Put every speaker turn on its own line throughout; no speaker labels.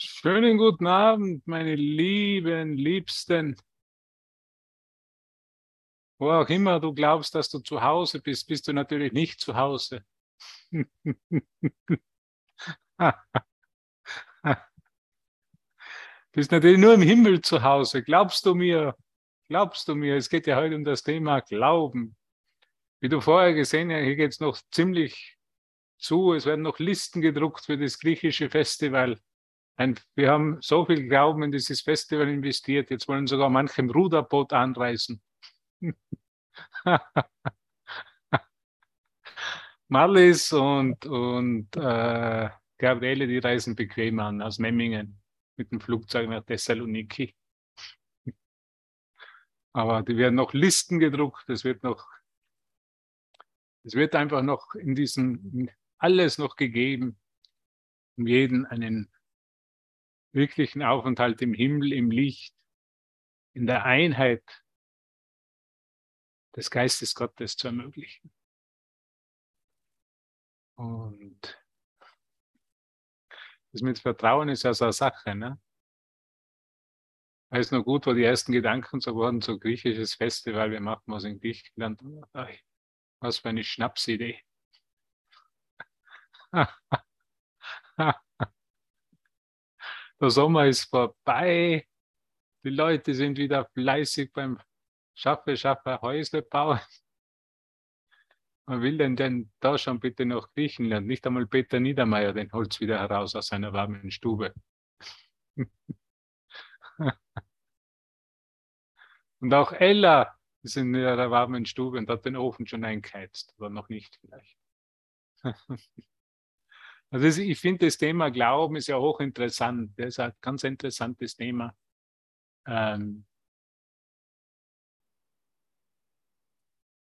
Schönen guten Abend, meine lieben, liebsten. Wo auch immer du glaubst, dass du zu Hause bist, bist du natürlich nicht zu Hause. bist natürlich nur im Himmel zu Hause. Glaubst du mir? Glaubst du mir? Es geht ja heute um das Thema Glauben. Wie du vorher gesehen hast, hier geht es noch ziemlich zu. Es werden noch Listen gedruckt für das griechische Festival. Ein, wir haben so viel Glauben in dieses Festival investiert. Jetzt wollen sogar manche im Ruderboot anreisen. Marlies und, und äh, Gabriele, die reisen bequem an aus Memmingen mit dem Flugzeug nach Thessaloniki. Aber die werden noch Listen gedruckt. Es wird noch, es wird einfach noch in diesem alles noch gegeben, um jeden einen wirklichen Aufenthalt im Himmel, im Licht, in der Einheit des Geistes Gottes zu ermöglichen. Und das mit Vertrauen ist ja so eine Sache. Ne? Weiß noch gut, wo die ersten Gedanken so wurden, so griechisches Festival, wir machen was in Griechenland. Was für eine Schnapsidee. Der Sommer ist vorbei. Die Leute sind wieder fleißig beim Schaffe, Schaffe, Häusle bauen. Man will denn denn da schon bitte nach Griechenland? Nicht einmal Peter Niedermeyer den Holz wieder heraus aus seiner warmen Stube. und auch Ella ist in ihrer warmen Stube und hat den Ofen schon eingeheizt, oder noch nicht vielleicht. Also ich finde das Thema Glauben ist ja hochinteressant. Das ist ein ganz interessantes Thema. Ähm,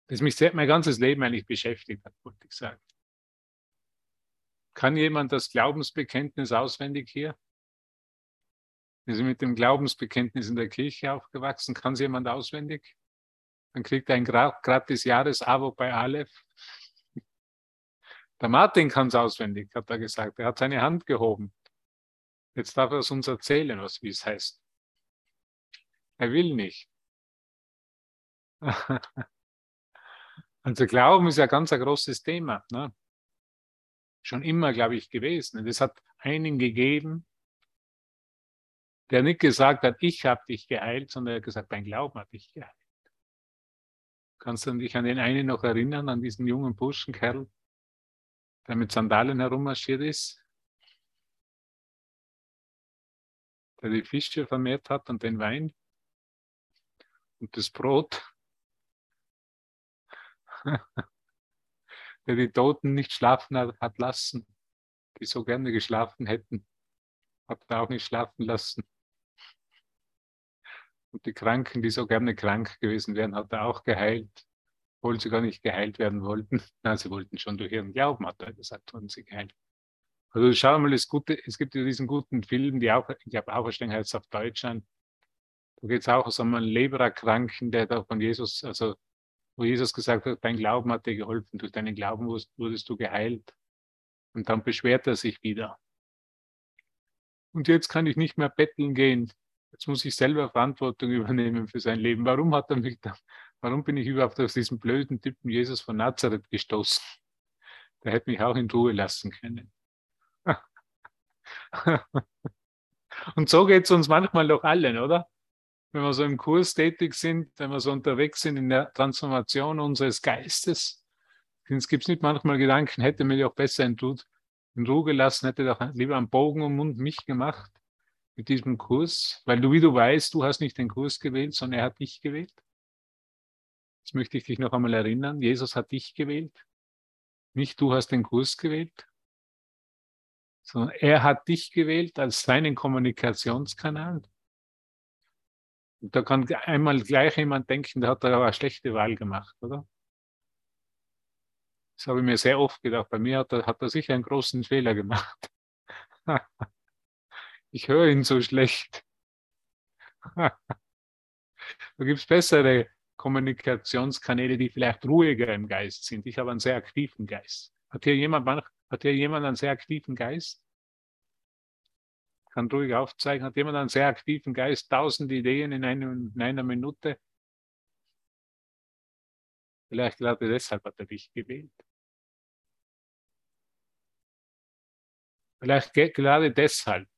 das mich mein ganzes Leben eigentlich beschäftigt hat, wollte ich sagen. Kann jemand das Glaubensbekenntnis auswendig hier? Ist mit dem Glaubensbekenntnis in der Kirche aufgewachsen? Kann es jemand auswendig? Dann kriegt er ein gratis Jahresabo bei Aleph. Der Martin kann es auswendig, hat er gesagt. Er hat seine Hand gehoben. Jetzt darf er es uns erzählen, was wie es heißt. Er will nicht. Also Glauben ist ja ganz ein großes Thema. Ne? Schon immer, glaube ich, gewesen. Und es hat einen gegeben, der nicht gesagt hat, ich habe dich geheilt, sondern er hat gesagt, dein Glauben hat dich geheilt. Kannst du dich an den einen noch erinnern, an diesen jungen Burschenkerl, der mit Sandalen herummarschiert ist, der die Fische vermehrt hat und den Wein und das Brot, der die Toten nicht schlafen hat, hat lassen, die so gerne geschlafen hätten, hat er auch nicht schlafen lassen. Und die Kranken, die so gerne krank gewesen wären, hat er auch geheilt obwohl sie gar nicht geheilt werden wollten. Nein, sie wollten schon durch ihren Glauben, hat er gesagt, wurden sie geheilt. Also schau mal, es, gute, es gibt ja diesen guten Film, die auch, ich habe auch verstehen, heißt auf Deutsch an. Da geht es auch um einen Lebererkranken, der da von Jesus, also wo Jesus gesagt hat, dein Glauben hat dir geholfen, durch deinen Glauben wurdest du geheilt. Und dann beschwert er sich wieder. Und jetzt kann ich nicht mehr betteln gehen. Jetzt muss ich selber Verantwortung übernehmen für sein Leben. Warum hat er mich da, warum bin ich überhaupt auf diesen blöden Typen Jesus von Nazareth gestoßen? Der hätte mich auch in Ruhe lassen können. Und so geht es uns manchmal doch allen, oder? Wenn wir so im Kurs tätig sind, wenn wir so unterwegs sind in der Transformation unseres Geistes, es gibt nicht manchmal Gedanken, hätte mir auch besser in Ruhe gelassen, hätte doch lieber einen Bogen um Mund mich gemacht mit diesem Kurs, weil du, wie du weißt, du hast nicht den Kurs gewählt, sondern er hat dich gewählt. Jetzt möchte ich dich noch einmal erinnern, Jesus hat dich gewählt. Nicht du hast den Kurs gewählt, sondern er hat dich gewählt als seinen Kommunikationskanal. Und da kann einmal gleich jemand denken, der hat da aber eine schlechte Wahl gemacht, oder? Das habe ich mir sehr oft gedacht. Bei mir hat er, hat er sicher einen großen Fehler gemacht. ich höre ihn so schlecht. da gibt es bessere Kommunikationskanäle, die vielleicht ruhiger im Geist sind. Ich habe einen sehr aktiven Geist. Hat hier jemand, hat hier jemand einen sehr aktiven Geist? kann ruhig aufzeigen, hat jemand einen sehr aktiven Geist, tausend Ideen in, einem, in einer Minute. Vielleicht gerade deshalb hat er dich gewählt. Vielleicht gerade deshalb,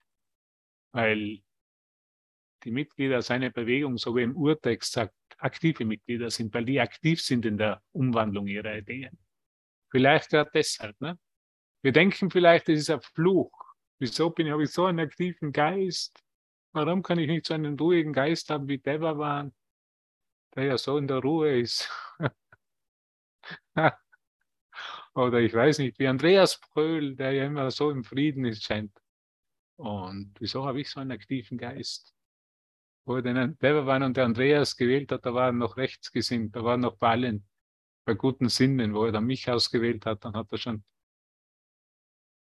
weil die Mitglieder seiner Bewegung, so wie im Urtext sagt, aktive Mitglieder sind, weil die aktiv sind in der Umwandlung ihrer Ideen. Vielleicht gerade deshalb. Ne? Wir denken vielleicht, das ist ein Fluch. Wieso bin ich, habe ich so einen aktiven Geist? Warum kann ich nicht so einen ruhigen Geist haben wie Devavan, der ja so in der Ruhe ist? Oder ich weiß nicht, wie Andreas Pröhl, der ja immer so im Frieden ist, scheint. Und wieso habe ich so einen aktiven Geist? Wo er den Devavan und der Andreas gewählt hat, da war er noch rechtsgesinnt, da war er noch bei allen, bei guten Sinnen. Wo er dann mich ausgewählt hat, dann hat er schon,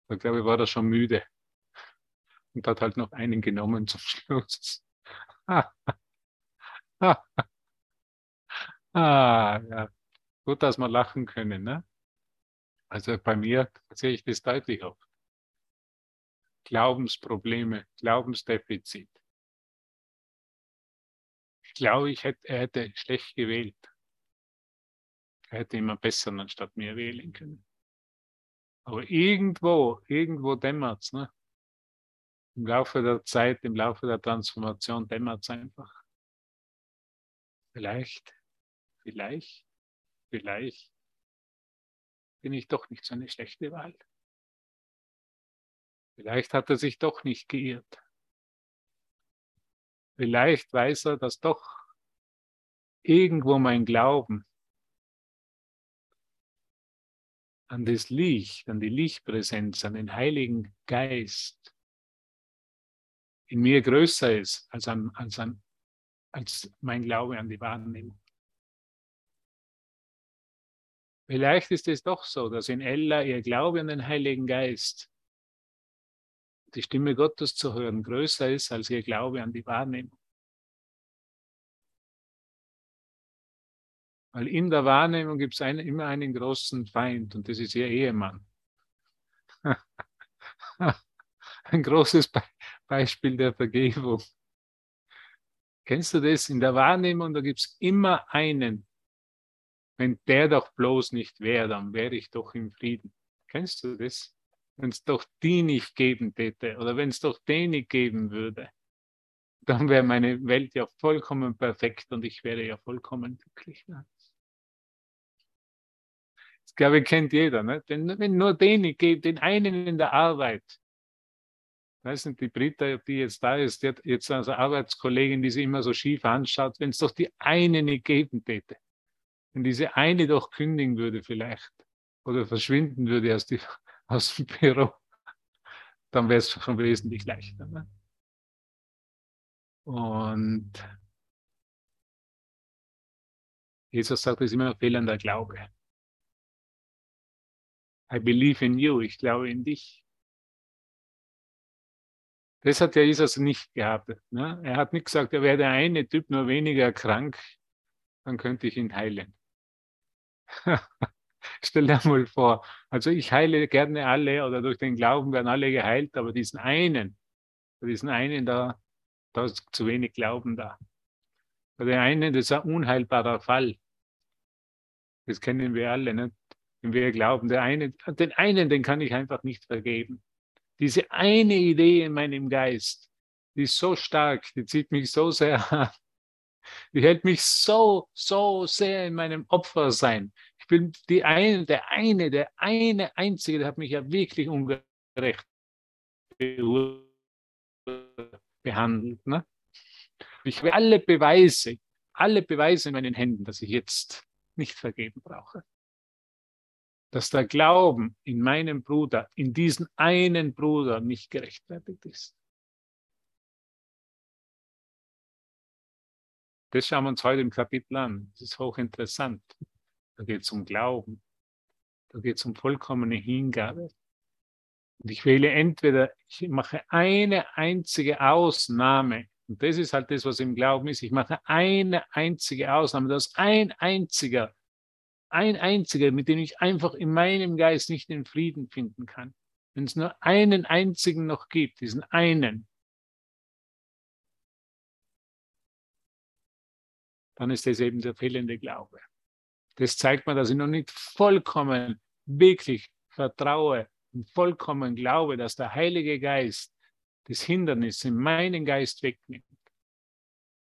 da glaube ich, war er schon müde. Und hat halt noch einen genommen zum Schluss. ah, ja. Gut, dass wir lachen können. Ne? Also bei mir sehe ich das deutlich oft. Glaubensprobleme, Glaubensdefizit. Glaube, ich hätte, er hätte schlecht gewählt. Er hätte immer besser anstatt mir wählen können. Aber irgendwo, irgendwo dämmert es. Ne? Im Laufe der Zeit, im Laufe der Transformation dämmert es einfach. Vielleicht, vielleicht vielleicht bin ich doch nicht so eine schlechte Wahl. Vielleicht hat er sich doch nicht geirrt. Vielleicht weiß er, dass doch irgendwo mein Glauben an das Licht, an die Lichtpräsenz, an den Heiligen Geist in mir größer ist als, an, als, an, als mein Glaube an die Wahrnehmung. Vielleicht ist es doch so, dass in Ella ihr Glaube an den Heiligen Geist, die Stimme Gottes zu hören, größer ist als ihr Glaube an die Wahrnehmung. Weil in der Wahrnehmung gibt es ein, immer einen großen Feind und das ist ihr Ehemann. ein großes Be Beispiel der Vergebung. Kennst du das? In der Wahrnehmung, da gibt es immer einen, wenn der doch bloß nicht wäre, dann wäre ich doch im Frieden. Kennst du das? Wenn es doch die nicht geben täte oder wenn es doch den nicht geben würde, dann wäre meine Welt ja vollkommen perfekt und ich wäre ja vollkommen glücklich. Das glaube ich kennt jeder. Ne? Wenn, wenn nur den nicht gibt, den einen in der Arbeit, weiß nicht, die Britta, die jetzt da ist, die hat jetzt als Arbeitskollegin, die sie immer so schief anschaut, wenn es doch die eine nicht geben täte, wenn diese eine doch kündigen würde vielleicht oder verschwinden würde aus, die, aus dem Büro, dann wäre es schon wesentlich leichter. Ne? Und Jesus sagt, es ist immer fehlender Glaube. I believe in you, ich glaube in dich. Das hat ja Jesus nicht gehabt. Ne? Er hat nicht gesagt, er wäre der eine Typ nur weniger krank, dann könnte ich ihn heilen. Stell dir mal vor, also ich heile gerne alle oder durch den Glauben werden alle geheilt, aber diesen einen, diesen einen da, da ist zu wenig Glauben da. Bei der einen, das ist ein unheilbarer Fall. Das kennen wir alle, nicht? wenn wir glauben, der eine, den einen, den kann ich einfach nicht vergeben. Diese eine Idee in meinem Geist, die ist so stark, die zieht mich so sehr an. Die hält mich so, so sehr in meinem Opfersein. Ich bin die eine, der eine, der eine Einzige, der hat mich ja wirklich ungerecht behandelt. Ne? Ich habe alle Beweise, alle Beweise in meinen Händen, dass ich jetzt nicht vergeben brauche. Dass der Glauben in meinem Bruder, in diesen einen Bruder nicht gerechtfertigt ist. Das schauen wir uns heute im Kapitel an. Das ist hochinteressant. Da geht es um Glauben. Da geht es um vollkommene Hingabe. Und ich wähle entweder, ich mache eine einzige Ausnahme. Und das ist halt das, was im Glauben ist. Ich mache eine einzige Ausnahme. Das ist ein einziger, ein einziger, mit dem ich einfach in meinem Geist nicht den Frieden finden kann. Wenn es nur einen einzigen noch gibt, diesen einen, dann ist das eben der fehlende Glaube. Das zeigt mir, dass ich noch nicht vollkommen, wirklich vertraue und vollkommen glaube, dass der Heilige Geist das Hindernis in meinen Geist wegnimmt.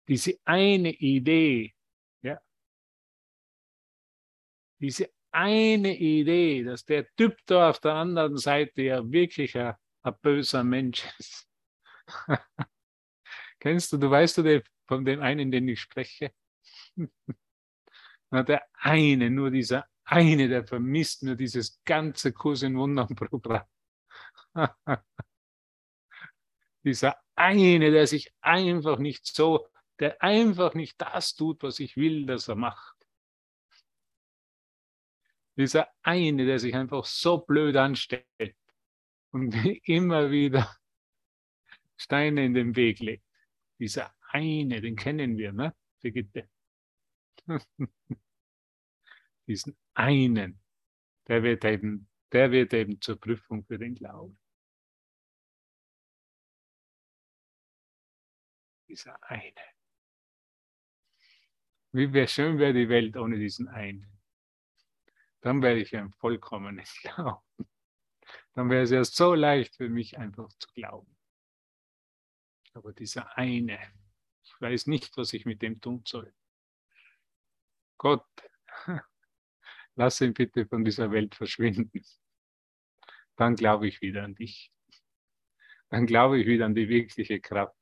Diese eine Idee, ja, diese eine Idee, dass der Typ da auf der anderen Seite ja wirklich ein, ein böser Mensch ist. Kennst du, du weißt du von dem einen, den ich spreche? Na, der eine, nur dieser eine, der vermisst nur dieses ganze Kurs in Wundern Programm. dieser eine, der sich einfach nicht so, der einfach nicht das tut, was ich will, dass er macht. Dieser eine, der sich einfach so blöd anstellt und immer wieder Steine in den Weg legt. Dieser eine, den kennen wir, ne? Brigitte. Diesen einen, der wird eben, der wird eben zur Prüfung für den Glauben. Dieser eine. Wie wäre schön wäre die Welt ohne diesen einen. Dann wäre ich ein vollkommenes Glauben. Dann wäre es ja so leicht für mich einfach zu glauben. Aber dieser eine, ich weiß nicht, was ich mit dem tun soll. Gott, lass ihn bitte von dieser Welt verschwinden. Dann glaube ich wieder an dich. Dann glaube ich wieder an die wirkliche Kraft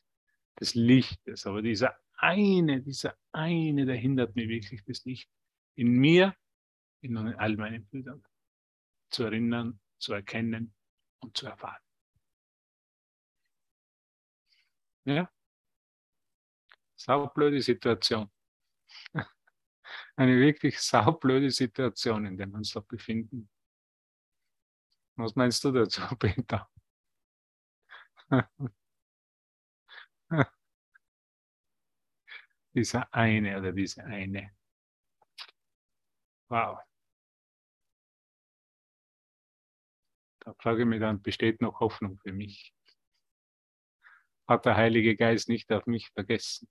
des Lichtes. Aber dieser eine, dieser eine, der hindert mir wirklich das Licht in mir, in all meinen Brüdern zu erinnern, zu erkennen und zu erfahren. Ja? Saublöde Situation. Eine wirklich saublöde Situation, in der wir uns da befinden. Was meinst du dazu, Peter? Dieser eine oder diese eine. Wow. Da frage ich mich dann, besteht noch Hoffnung für mich? Hat der Heilige Geist nicht auf mich vergessen?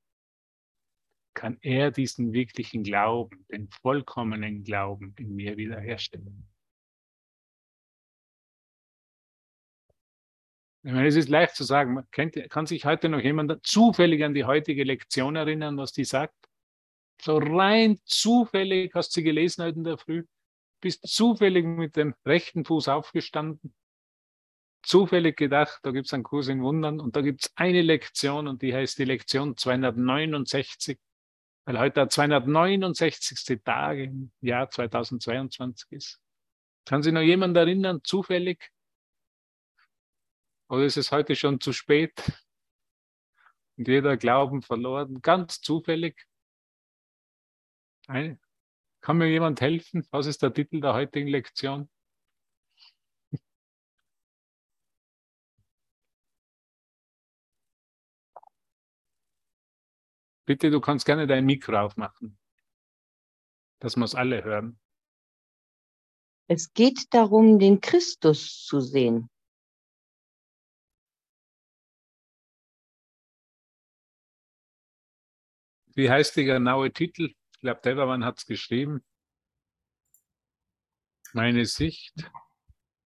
Kann er diesen wirklichen Glauben, den vollkommenen Glauben in mir wiederherstellen? Ich meine, es ist leicht zu sagen, kennt, kann sich heute noch jemand zufällig an die heutige Lektion erinnern, was die sagt? So rein zufällig hast du sie gelesen heute in der Früh, bist zufällig mit dem rechten Fuß aufgestanden, zufällig gedacht, da gibt es einen Kurs in Wundern und da gibt es eine Lektion und die heißt die Lektion 269, weil heute der 269. Tag im Jahr 2022 ist. Kann sich noch jemand erinnern, zufällig, oder ist es heute schon zu spät? Und jeder Glauben verloren, ganz zufällig. Kann mir jemand helfen? Was ist der Titel der heutigen Lektion? Bitte, du kannst gerne dein Mikro aufmachen, dass wir es alle hören.
Es geht darum, den Christus zu sehen.
Wie heißt der genaue Titel? Ich glaube, Deverman hat es geschrieben. Meine Sicht.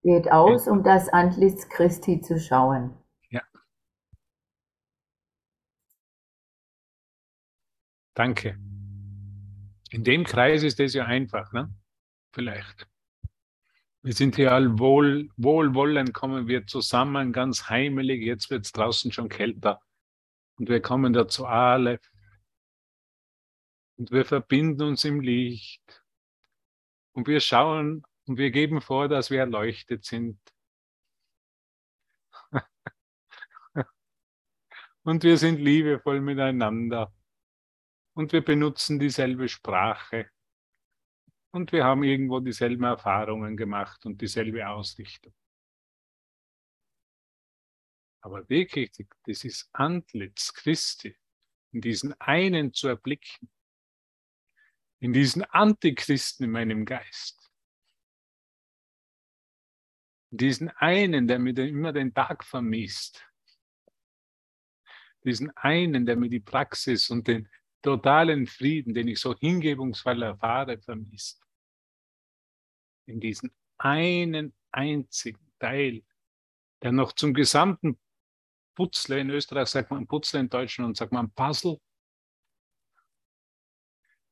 Geht aus, um das Antlitz Christi zu schauen.
Danke. In dem Kreis ist das ja einfach, ne? Vielleicht. Wir sind hier all wohl, wohlwollend, kommen wir zusammen, ganz heimelig. Jetzt wird es draußen schon kälter. Und wir kommen dazu alle und wir verbinden uns im Licht. Und wir schauen und wir geben vor, dass wir erleuchtet sind. und wir sind liebevoll miteinander. Und wir benutzen dieselbe Sprache. Und wir haben irgendwo dieselben Erfahrungen gemacht und dieselbe Ausrichtung. Aber wirklich, ist Antlitz Christi, in diesen einen zu erblicken, in diesen Antichristen in meinem Geist. Diesen einen, der mir immer den Tag vermisst. Diesen einen, der mir die Praxis und den, totalen Frieden, den ich so hingebungsvoll erfahre, vermisst. In diesen einen einzigen Teil, der noch zum gesamten Putzle, in Österreich sagt man Putzle, in Deutschland sagt man Puzzle,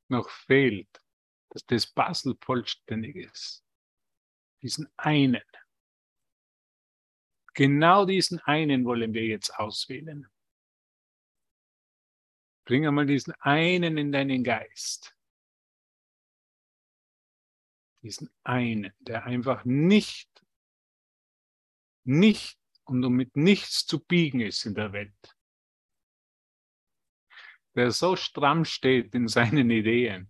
noch fehlt, dass das Puzzle vollständig ist. Diesen einen. Genau diesen einen wollen wir jetzt auswählen. Bring einmal diesen einen in deinen Geist. Diesen einen, der einfach nicht, nicht und um mit nichts zu biegen ist in der Welt. Der so stramm steht in seinen Ideen.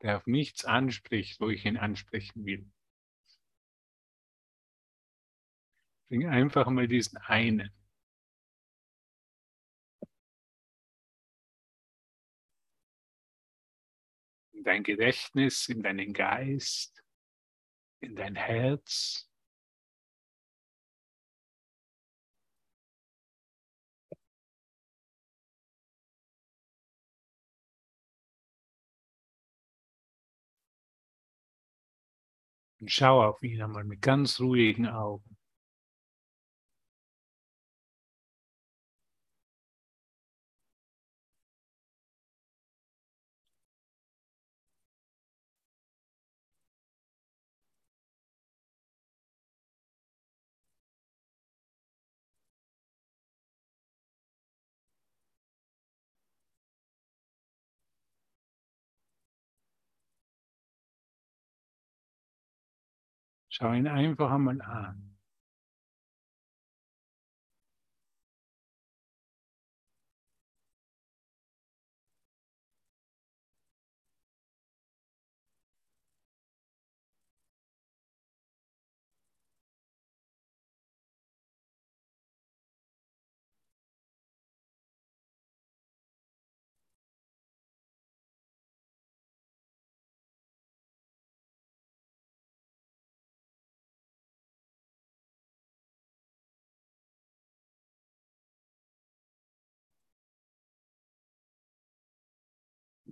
Der auf nichts anspricht, wo ich ihn ansprechen will. Bring einfach mal diesen einen. In dein Gedächtnis, in deinen Geist, in dein Herz. Und schau auf ihn einmal mit ganz ruhigen Augen. Schau ihn einfach einmal an.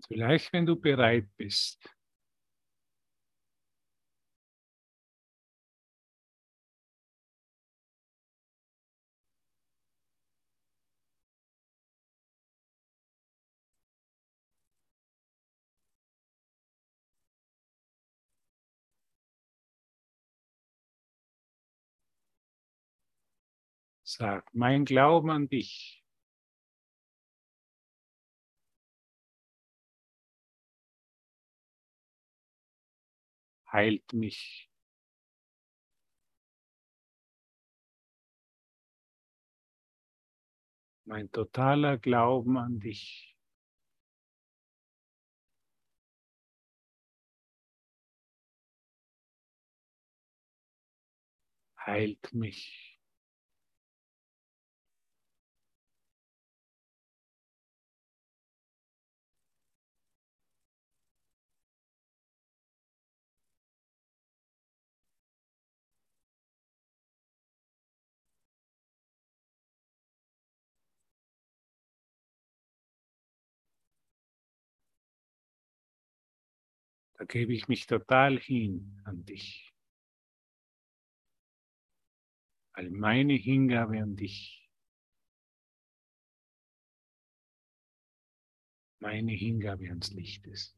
Vielleicht, wenn du bereit bist, Sag, mein Glauben an dich heilt mich. Mein totaler Glauben an dich. heilt mich. Da gebe ich mich total hin an dich. Weil meine Hingabe an dich, meine Hingabe ans Licht ist.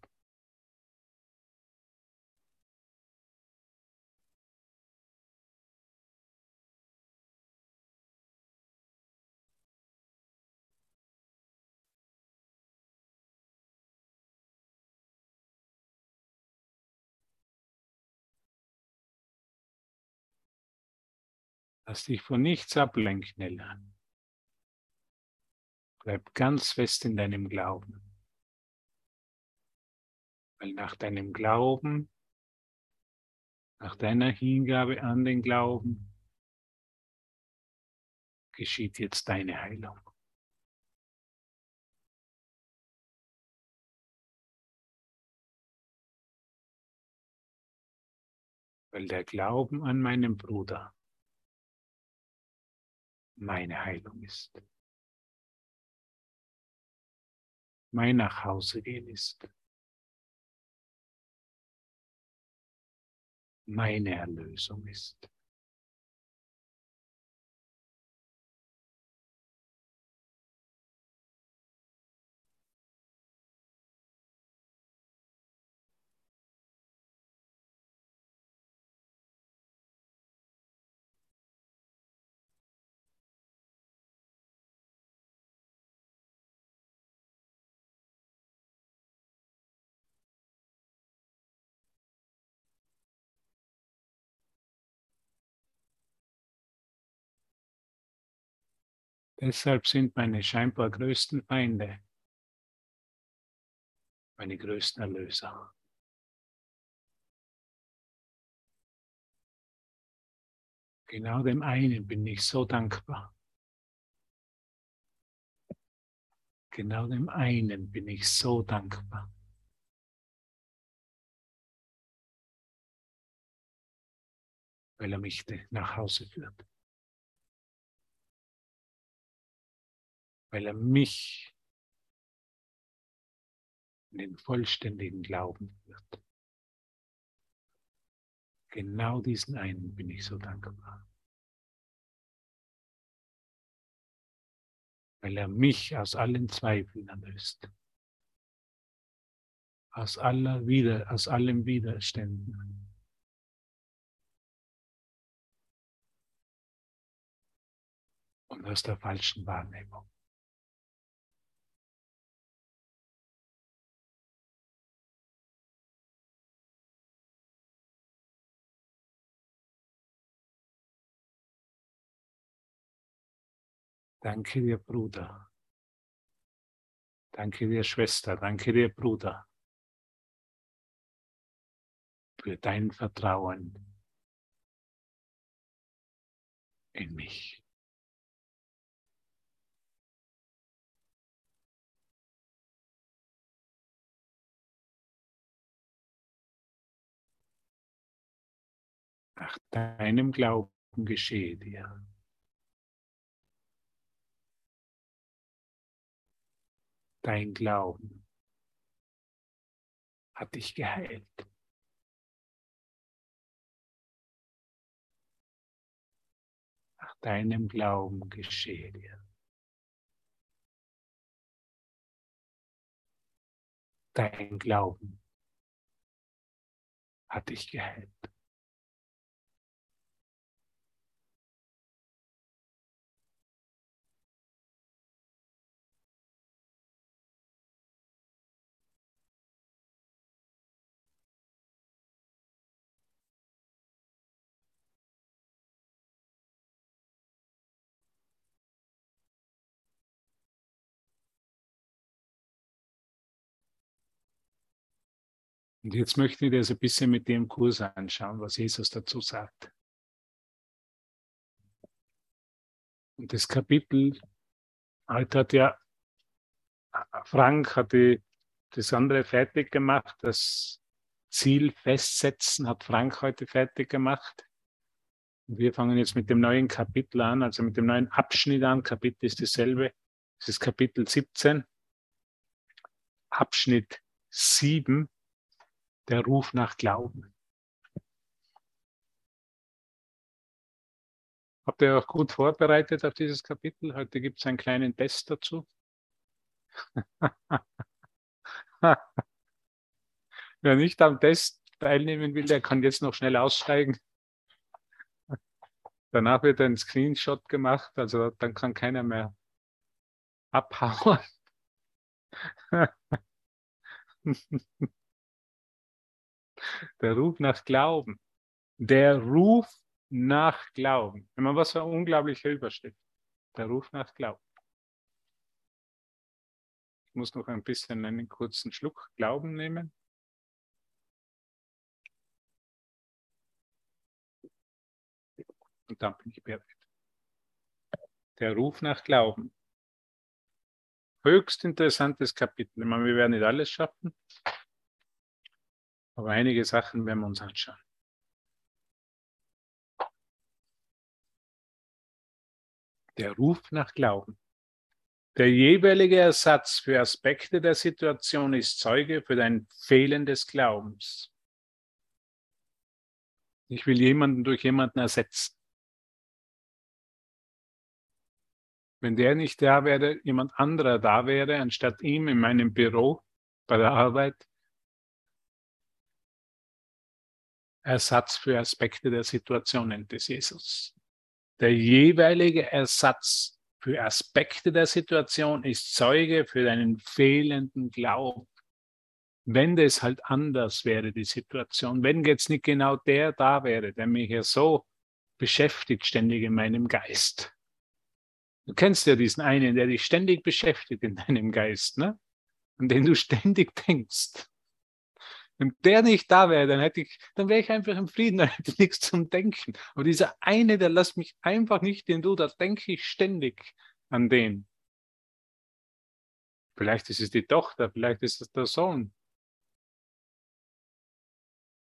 Lass dich von nichts ablenken, Ella. Bleib ganz fest in deinem Glauben. Weil nach deinem Glauben, nach deiner Hingabe an den Glauben, geschieht jetzt deine Heilung. Weil der Glauben an meinen Bruder meine Heilung ist. Mein Nachhausegehen ist. Meine Erlösung ist. Deshalb sind meine scheinbar größten Feinde meine größten Erlöser. Genau dem einen bin ich so dankbar. Genau dem einen bin ich so dankbar. Weil er mich nach Hause führt. Weil er mich in den vollständigen Glauben führt. Genau diesen einen bin ich so dankbar. Weil er mich aus allen Zweifeln erlöst. Aus aller Wider, aus allem Widerständen. Und aus der falschen Wahrnehmung. Danke dir, Bruder. Danke dir, Schwester. Danke dir, Bruder, für dein Vertrauen in mich. Nach deinem Glauben geschehe dir. Dein Glauben hat dich geheilt. Nach deinem Glauben geschehe dir. Dein Glauben hat dich geheilt. Und jetzt möchte ich das ein bisschen mit dem Kurs anschauen, was Jesus dazu sagt. Und das Kapitel, heute hat ja Frank hatte das andere fertig gemacht, das Ziel festsetzen hat Frank heute fertig gemacht. Und wir fangen jetzt mit dem neuen Kapitel an, also mit dem neuen Abschnitt an. Kapitel ist dasselbe. Das ist Kapitel 17. Abschnitt 7 der Ruf nach Glauben. Habt ihr auch gut vorbereitet auf dieses Kapitel? Heute gibt es einen kleinen Test dazu. Wer nicht am Test teilnehmen will, der kann jetzt noch schnell aussteigen. Danach wird ein Screenshot gemacht, also dann kann keiner mehr abhauen. Der Ruf nach Glauben. Der Ruf nach Glauben. Man was für unglaublich Überschrift. Der Ruf nach Glauben. Ich muss noch ein bisschen einen kurzen Schluck Glauben nehmen. Und dann bin ich bereit. Der Ruf nach Glauben. Höchst interessantes Kapitel. Ich meine, wir werden nicht alles schaffen. Aber einige Sachen werden wir uns anschauen. Der Ruf nach Glauben. Der jeweilige Ersatz für Aspekte der Situation ist Zeuge für dein fehlendes Glaubens. Ich will jemanden durch jemanden ersetzen. Wenn der nicht da wäre, jemand anderer da wäre, anstatt ihm in meinem Büro bei der Arbeit, Ersatz für Aspekte der Situation nennt es Jesus. Der jeweilige Ersatz für Aspekte der Situation ist Zeuge für deinen fehlenden Glauben. Wenn das halt anders wäre, die Situation, wenn jetzt nicht genau der da wäre, der mich ja so beschäftigt ständig in meinem Geist. Du kennst ja diesen einen, der dich ständig beschäftigt in deinem Geist, ne? An den du ständig denkst. Wenn der nicht da wäre, dann hätte ich, dann wäre ich einfach im Frieden, dann hätte ich nichts zum Denken. Aber dieser eine, der lässt mich einfach nicht in du, da denke ich ständig an den. Vielleicht ist es die Tochter, vielleicht ist es der Sohn.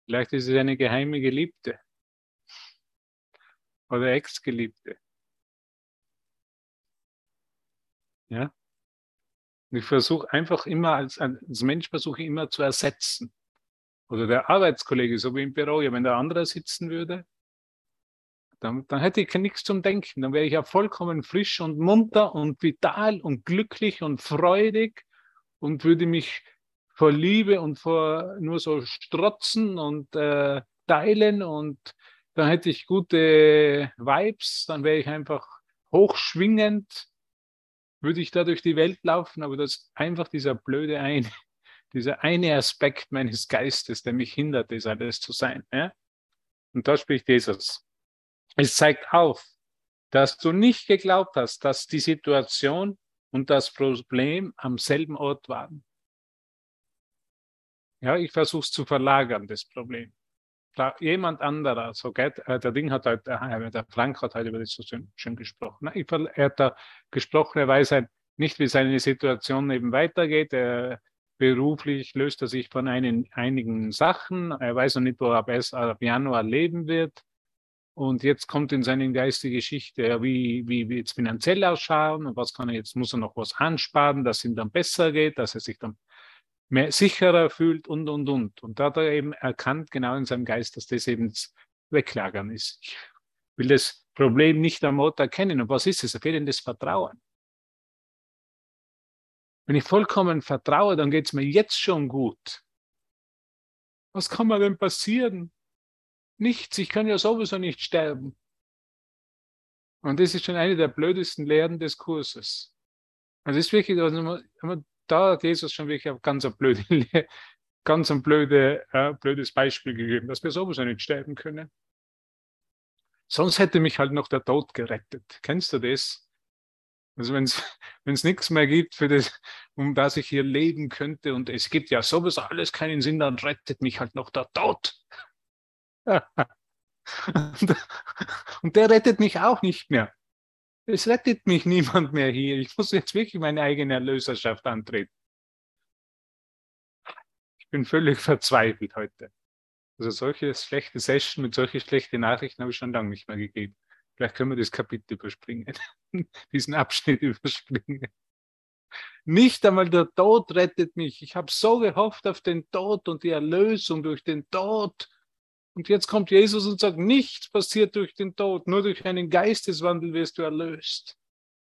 Vielleicht ist es eine geheime Geliebte oder Ex-Geliebte. Ja? ich versuche einfach immer, als, als Mensch versuche ich immer zu ersetzen oder der Arbeitskollege, so wie im Büro, ja, wenn der andere sitzen würde, dann, dann hätte ich nichts zum Denken. Dann wäre ich ja vollkommen frisch und munter und vital und glücklich und freudig und würde mich vor Liebe und vor nur so strotzen und äh, teilen und dann hätte ich gute Vibes, dann wäre ich einfach hochschwingend, würde ich da durch die Welt laufen, aber das ist einfach dieser blöde eine, dieser eine Aspekt meines Geistes, der mich hindert, das alles zu sein. Ja? Und da spricht Jesus. Es zeigt auf, dass du nicht geglaubt hast, dass die Situation und das Problem am selben Ort waren. Ja, ich versuche es zu verlagern, das Problem. Da jemand anderer, so geht, äh, der Ding hat heute, äh, der Frank hat heute über das so schön, schön gesprochen. Ich, er hat da gesprochen, er weiß halt nicht, wie seine Situation eben weitergeht. Er, beruflich löst er sich von einen, einigen Sachen. Er weiß noch nicht, wo er bis ab Januar leben wird. Und jetzt kommt in seine geistige Geschichte, wie, wie wie jetzt finanziell ausschauen und was kann er jetzt, muss er noch was ansparen, dass es ihm dann besser geht, dass er sich dann mehr sicherer fühlt und, und, und. Und da hat er eben erkannt, genau in seinem Geist, dass das eben das Weglagern ist. Ich will das Problem nicht am Ort erkennen. Und was ist es? Fehlendes Vertrauen. Wenn ich vollkommen vertraue, dann geht es mir jetzt schon gut. Was kann mir denn passieren? Nichts, ich kann ja sowieso nicht sterben. Und das ist schon eine der blödesten Lehren des Kurses. Also das ist wirklich, also da hat Jesus schon wirklich ganz ein blöde, ganz ein blöde, äh, blödes Beispiel gegeben, dass wir sowieso nicht sterben können. Sonst hätte mich halt noch der Tod gerettet. Kennst du das? Also wenn es nichts mehr gibt, für das, um das ich hier leben könnte und es gibt ja sowieso alles keinen Sinn, dann rettet mich halt noch der Tod. und der rettet mich auch nicht mehr. Es rettet mich niemand mehr hier. Ich muss jetzt wirklich meine eigene Erlöserschaft antreten. Ich bin völlig verzweifelt heute. Also solche schlechte Session mit solchen schlechten Nachrichten habe ich schon lange nicht mehr gegeben. Vielleicht können wir das Kapitel überspringen, diesen Abschnitt überspringen. Nicht einmal der Tod rettet mich. Ich habe so gehofft auf den Tod und die Erlösung durch den Tod. Und jetzt kommt Jesus und sagt, nichts passiert durch den Tod, nur durch einen Geisteswandel wirst du erlöst.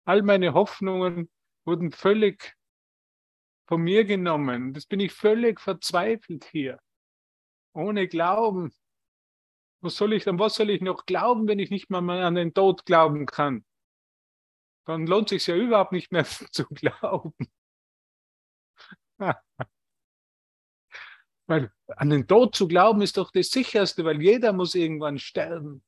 All meine Hoffnungen wurden völlig von mir genommen. Das bin ich völlig verzweifelt hier. Ohne Glauben was soll ich, an was soll ich noch glauben, wenn ich nicht mal an den Tod glauben kann? Dann lohnt es sich ja überhaupt nicht mehr zu glauben. weil an den Tod zu glauben ist doch das sicherste, weil jeder muss irgendwann sterben.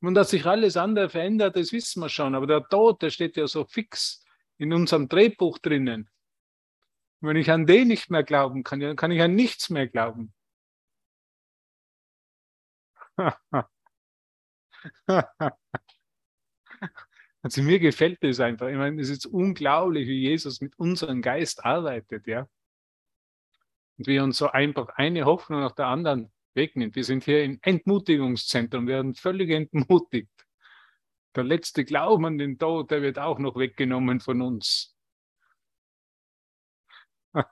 Und dass sich alles andere verändert, das wissen wir schon. Aber der Tod, der steht ja so fix in unserem Drehbuch drinnen. Und wenn ich an den nicht mehr glauben kann, dann kann ich an nichts mehr glauben. also mir gefällt das einfach. Ich meine, es ist unglaublich, wie Jesus mit unserem Geist arbeitet, ja. Und wie uns so einfach eine Hoffnung nach der anderen wegnimmt. Wir sind hier im Entmutigungszentrum, wir werden völlig entmutigt. Der letzte Glauben an den Tod, der wird auch noch weggenommen von uns.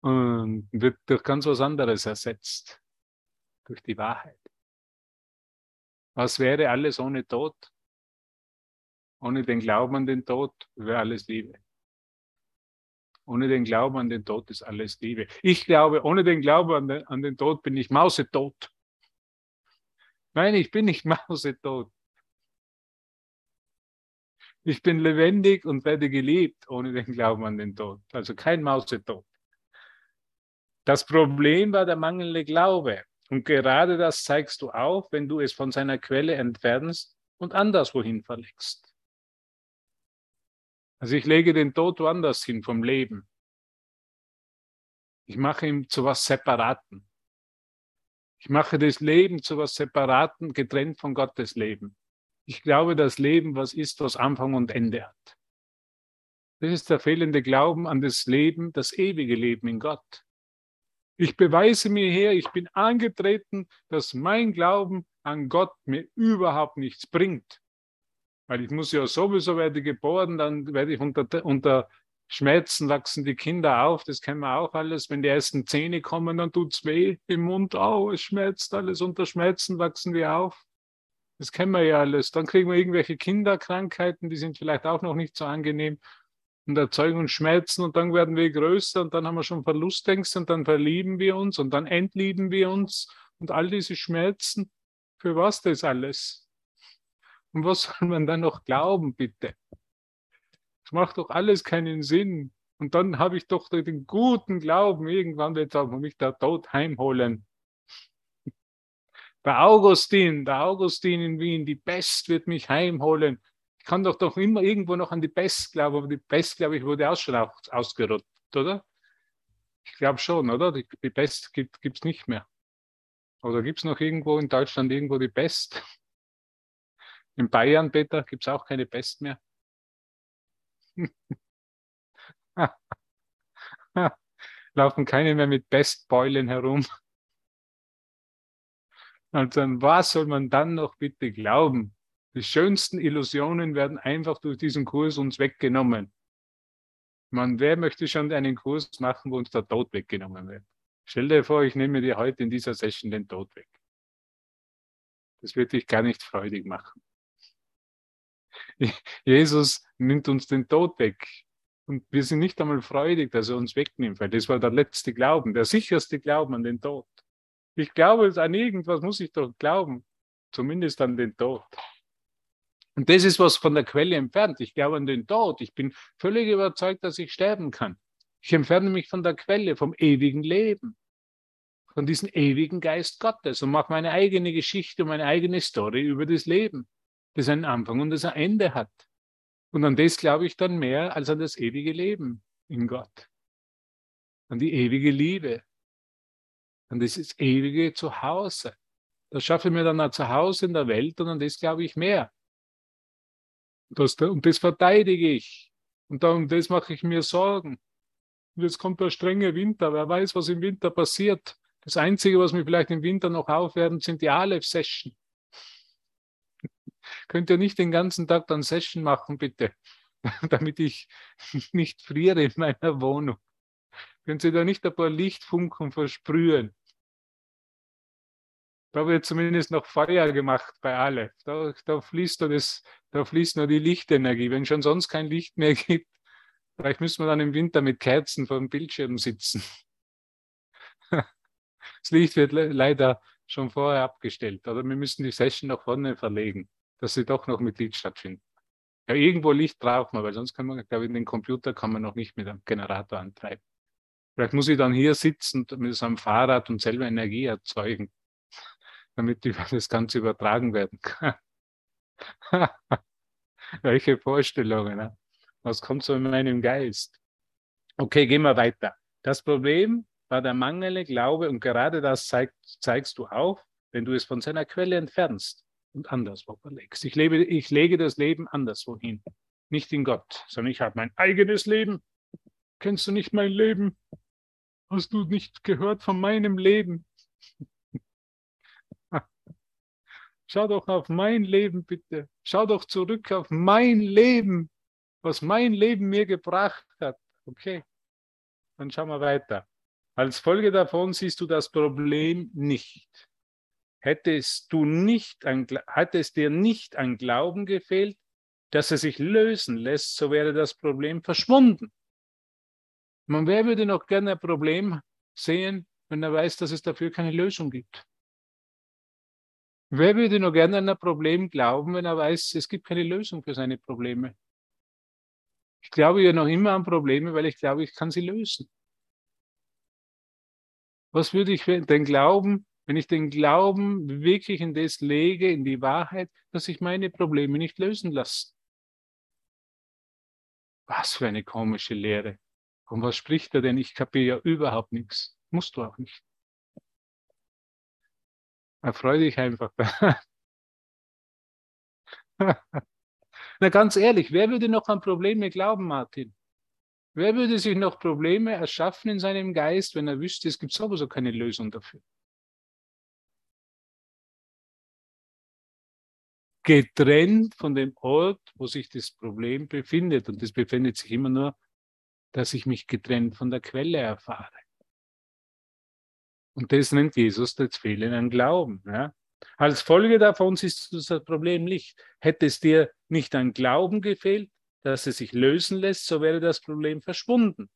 Und wird durch ganz was anderes ersetzt. Durch die Wahrheit. Was wäre alles ohne Tod? Ohne den Glauben an den Tod wäre alles Liebe. Ohne den Glauben an den Tod ist alles Liebe. Ich glaube, ohne den Glauben an den, an den Tod bin ich mausetot. Nein, ich bin nicht mausetot. Ich bin lebendig und werde geliebt ohne den Glauben an den Tod. Also kein Mausetod. Das Problem war der mangelnde Glaube. Und gerade das zeigst du auf, wenn du es von seiner Quelle entfernst und anderswohin verlegst. Also ich lege den Tod woanders hin vom Leben. Ich mache ihn zu was Separaten. Ich mache das Leben zu was Separaten, getrennt von Gottes Leben. Ich glaube, das Leben was ist, was Anfang und Ende hat. Das ist der fehlende Glauben an das Leben, das ewige Leben in Gott. Ich beweise mir her, ich bin angetreten, dass mein Glauben an Gott mir überhaupt nichts bringt. Weil ich muss ja sowieso werde geboren, dann werde ich unter, unter Schmerzen wachsen die Kinder auf, das kennen wir auch alles. Wenn die ersten Zähne kommen, dann tut es weh im Mund, au, es schmerzt alles, unter Schmerzen wachsen wir auf. Das kennen wir ja alles. Dann kriegen wir irgendwelche Kinderkrankheiten, die sind vielleicht auch noch nicht so angenehm und erzeugen uns Schmerzen und dann werden wir größer und dann haben wir schon Verlustängste und dann verlieben wir uns und dann entlieben wir uns und all diese Schmerzen. Für was das alles? Und was soll man dann noch glauben, bitte? Das macht doch alles keinen Sinn. Und dann habe ich doch den guten Glauben, irgendwann wird auch mich der Tod heimholen. Der Augustin, der Augustin in Wien, die Pest wird mich heimholen. Ich kann doch doch immer irgendwo noch an die Pest glauben, aber die Pest, glaube ich, wurde auch schon ausgerottet, oder? Ich glaube schon, oder? Die, die Pest gibt es nicht mehr. Oder gibt es noch irgendwo in Deutschland irgendwo die Pest? In Bayern, Peter, gibt es auch keine Pest mehr. Laufen keine mehr mit Pestbeulen herum. Also an was soll man dann noch bitte glauben? Die schönsten Illusionen werden einfach durch diesen Kurs uns weggenommen. Man, wer möchte schon einen Kurs machen, wo uns der Tod weggenommen wird? Stell dir vor, ich nehme dir heute in dieser Session den Tod weg. Das wird dich gar nicht freudig machen. Jesus nimmt uns den Tod weg. Und wir sind nicht einmal freudig, dass er uns wegnimmt, weil das war der letzte Glauben, der sicherste Glauben an den Tod. Ich glaube, an irgendwas muss ich doch glauben, zumindest an den Tod. Und das ist was von der Quelle entfernt. Ich glaube an den Tod. Ich bin völlig überzeugt, dass ich sterben kann. Ich entferne mich von der Quelle, vom ewigen Leben, von diesem ewigen Geist Gottes und mache meine eigene Geschichte, meine eigene Story über das Leben das einen Anfang und das ein Ende hat. Und an das glaube ich dann mehr als an das ewige Leben in Gott. An die ewige Liebe. An dieses ewige Zuhause. Das schaffe ich mir dann ein Zuhause in der Welt und an das glaube ich mehr. Das, und das verteidige ich. Und darum das mache ich mir Sorgen. Und jetzt kommt der strenge Winter. Wer weiß, was im Winter passiert. Das Einzige, was mir vielleicht im Winter noch aufwerden, sind die Aleph-Session. Könnt ihr nicht den ganzen Tag dann Session machen, bitte? Damit ich nicht friere in meiner Wohnung. Können Sie da nicht ein paar Lichtfunken versprühen? Da wird zumindest noch Feuer gemacht bei alle. Da, da, fließt nur das, da fließt nur die Lichtenergie. Wenn schon sonst kein Licht mehr gibt, vielleicht müssen wir dann im Winter mit Kerzen vor dem Bildschirm sitzen. Das Licht wird leider schon vorher abgestellt. Oder wir müssen die Session nach vorne verlegen dass sie doch noch mit Licht stattfinden. Ja, irgendwo Licht braucht man, weil sonst kann man, glaube ich, den Computer kann man noch nicht mit einem Generator antreiben. Vielleicht muss ich dann hier sitzen mit so einem Fahrrad und selber Energie erzeugen, damit das Ganze übertragen werden kann. Welche Vorstellungen. Ne? Was kommt so in meinem Geist? Okay, gehen wir weiter. Das Problem war der mangelnde Glaube und gerade das zeig, zeigst du auf, wenn du es von seiner Quelle entfernst und anderswo verlegst. Ich, lebe, ich lege das Leben anderswo hin. Nicht in Gott, sondern ich habe mein eigenes Leben. Kennst du nicht mein Leben? Hast du nicht gehört von meinem Leben? Schau doch auf mein Leben, bitte. Schau doch zurück auf mein Leben, was mein Leben mir gebracht hat. Okay, dann schauen wir weiter. Als Folge davon siehst du das Problem nicht. Hättest du nicht an, hätte es dir nicht an Glauben gefehlt, dass er sich lösen lässt, so wäre das Problem verschwunden. Man, wer würde noch gerne ein Problem sehen, wenn er weiß, dass es dafür keine Lösung gibt? Wer würde noch gerne an ein Problem glauben, wenn er weiß, es gibt keine Lösung für seine Probleme? Ich glaube ja noch immer an Probleme, weil ich glaube, ich kann sie lösen. Was würde ich denn glauben, wenn ich den Glauben wirklich in das lege, in die Wahrheit, dass ich meine Probleme nicht lösen lasse? Was für eine komische Lehre. Und was spricht er denn? Ich kapiere ja überhaupt nichts. Musst du auch nicht. Erfreu dich einfach. Na ganz ehrlich, wer würde noch an Probleme glauben, Martin? Wer würde sich noch Probleme erschaffen in seinem Geist, wenn er wüsste, es gibt sowieso keine Lösung dafür? Getrennt von dem Ort, wo sich das Problem befindet. Und das befindet sich immer nur, dass ich mich getrennt von der Quelle erfahre. Und das nennt Jesus das Fehlen an Glauben. Ja? Als Folge davon siehst du das Problem nicht. Hätte es dir nicht an Glauben gefehlt, dass es sich lösen lässt, so wäre das Problem verschwunden.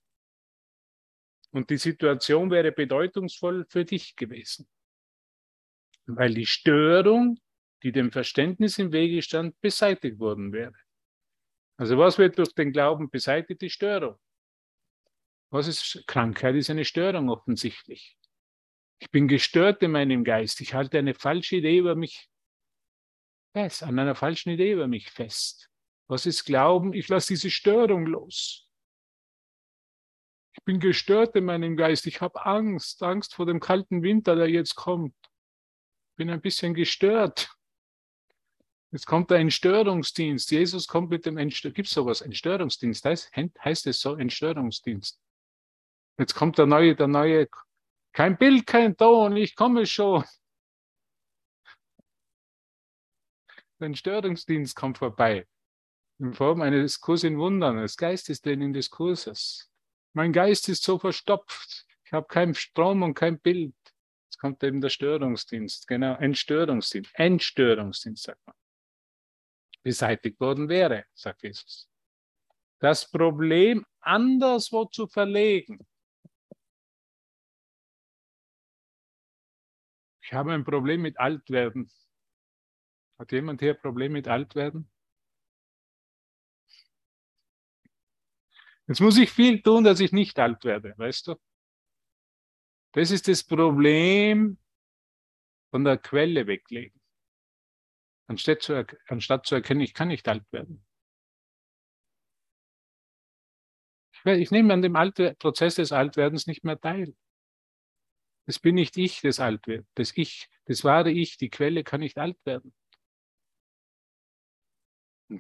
Und die Situation wäre bedeutungsvoll für dich gewesen. Weil die Störung, die dem Verständnis im Wege stand, beseitigt worden wäre. Also was wird durch den Glauben beseitigt? Die Störung. Was ist Krankheit? Ist eine Störung offensichtlich. Ich bin gestört in meinem Geist. Ich halte eine falsche Idee über mich fest, an einer falschen Idee über mich fest. Was ist Glauben? Ich lasse diese Störung los. Ich bin gestört in meinem Geist. Ich habe Angst, Angst vor dem kalten Winter, der jetzt kommt. Ich bin ein bisschen gestört. Jetzt kommt ein Entstörungsdienst. Jesus kommt mit dem Entstör Gibt es sowas? Entstörungsdienst? Heißt, heißt es so? Entstörungsdienst. Jetzt kommt der neue, der neue kein Bild, kein Ton, ich komme schon. Der Störungsdienst kommt vorbei. In Form eines Kurs in Wundern, des Geistestraining des Kurses. Mein Geist ist so verstopft. Ich habe keinen Strom und kein Bild. Jetzt kommt eben der Störungsdienst. Genau, Entstörungsdienst. Entstörungsdienst, sagt man. Beseitigt worden wäre, sagt Jesus. Das Problem anderswo zu verlegen, Ich habe ein Problem mit Altwerden. Hat jemand hier ein Problem mit Altwerden? Jetzt muss ich viel tun, dass ich nicht alt werde, weißt du? Das ist das Problem von der Quelle weglegen. Anstatt zu, anstatt zu erkennen, ich kann nicht alt werden. Ich, ich nehme an dem Alt Prozess des Altwerdens nicht mehr teil. Das bin nicht ich, das alt wird. Das Ich, das wahre Ich, die Quelle kann nicht alt werden.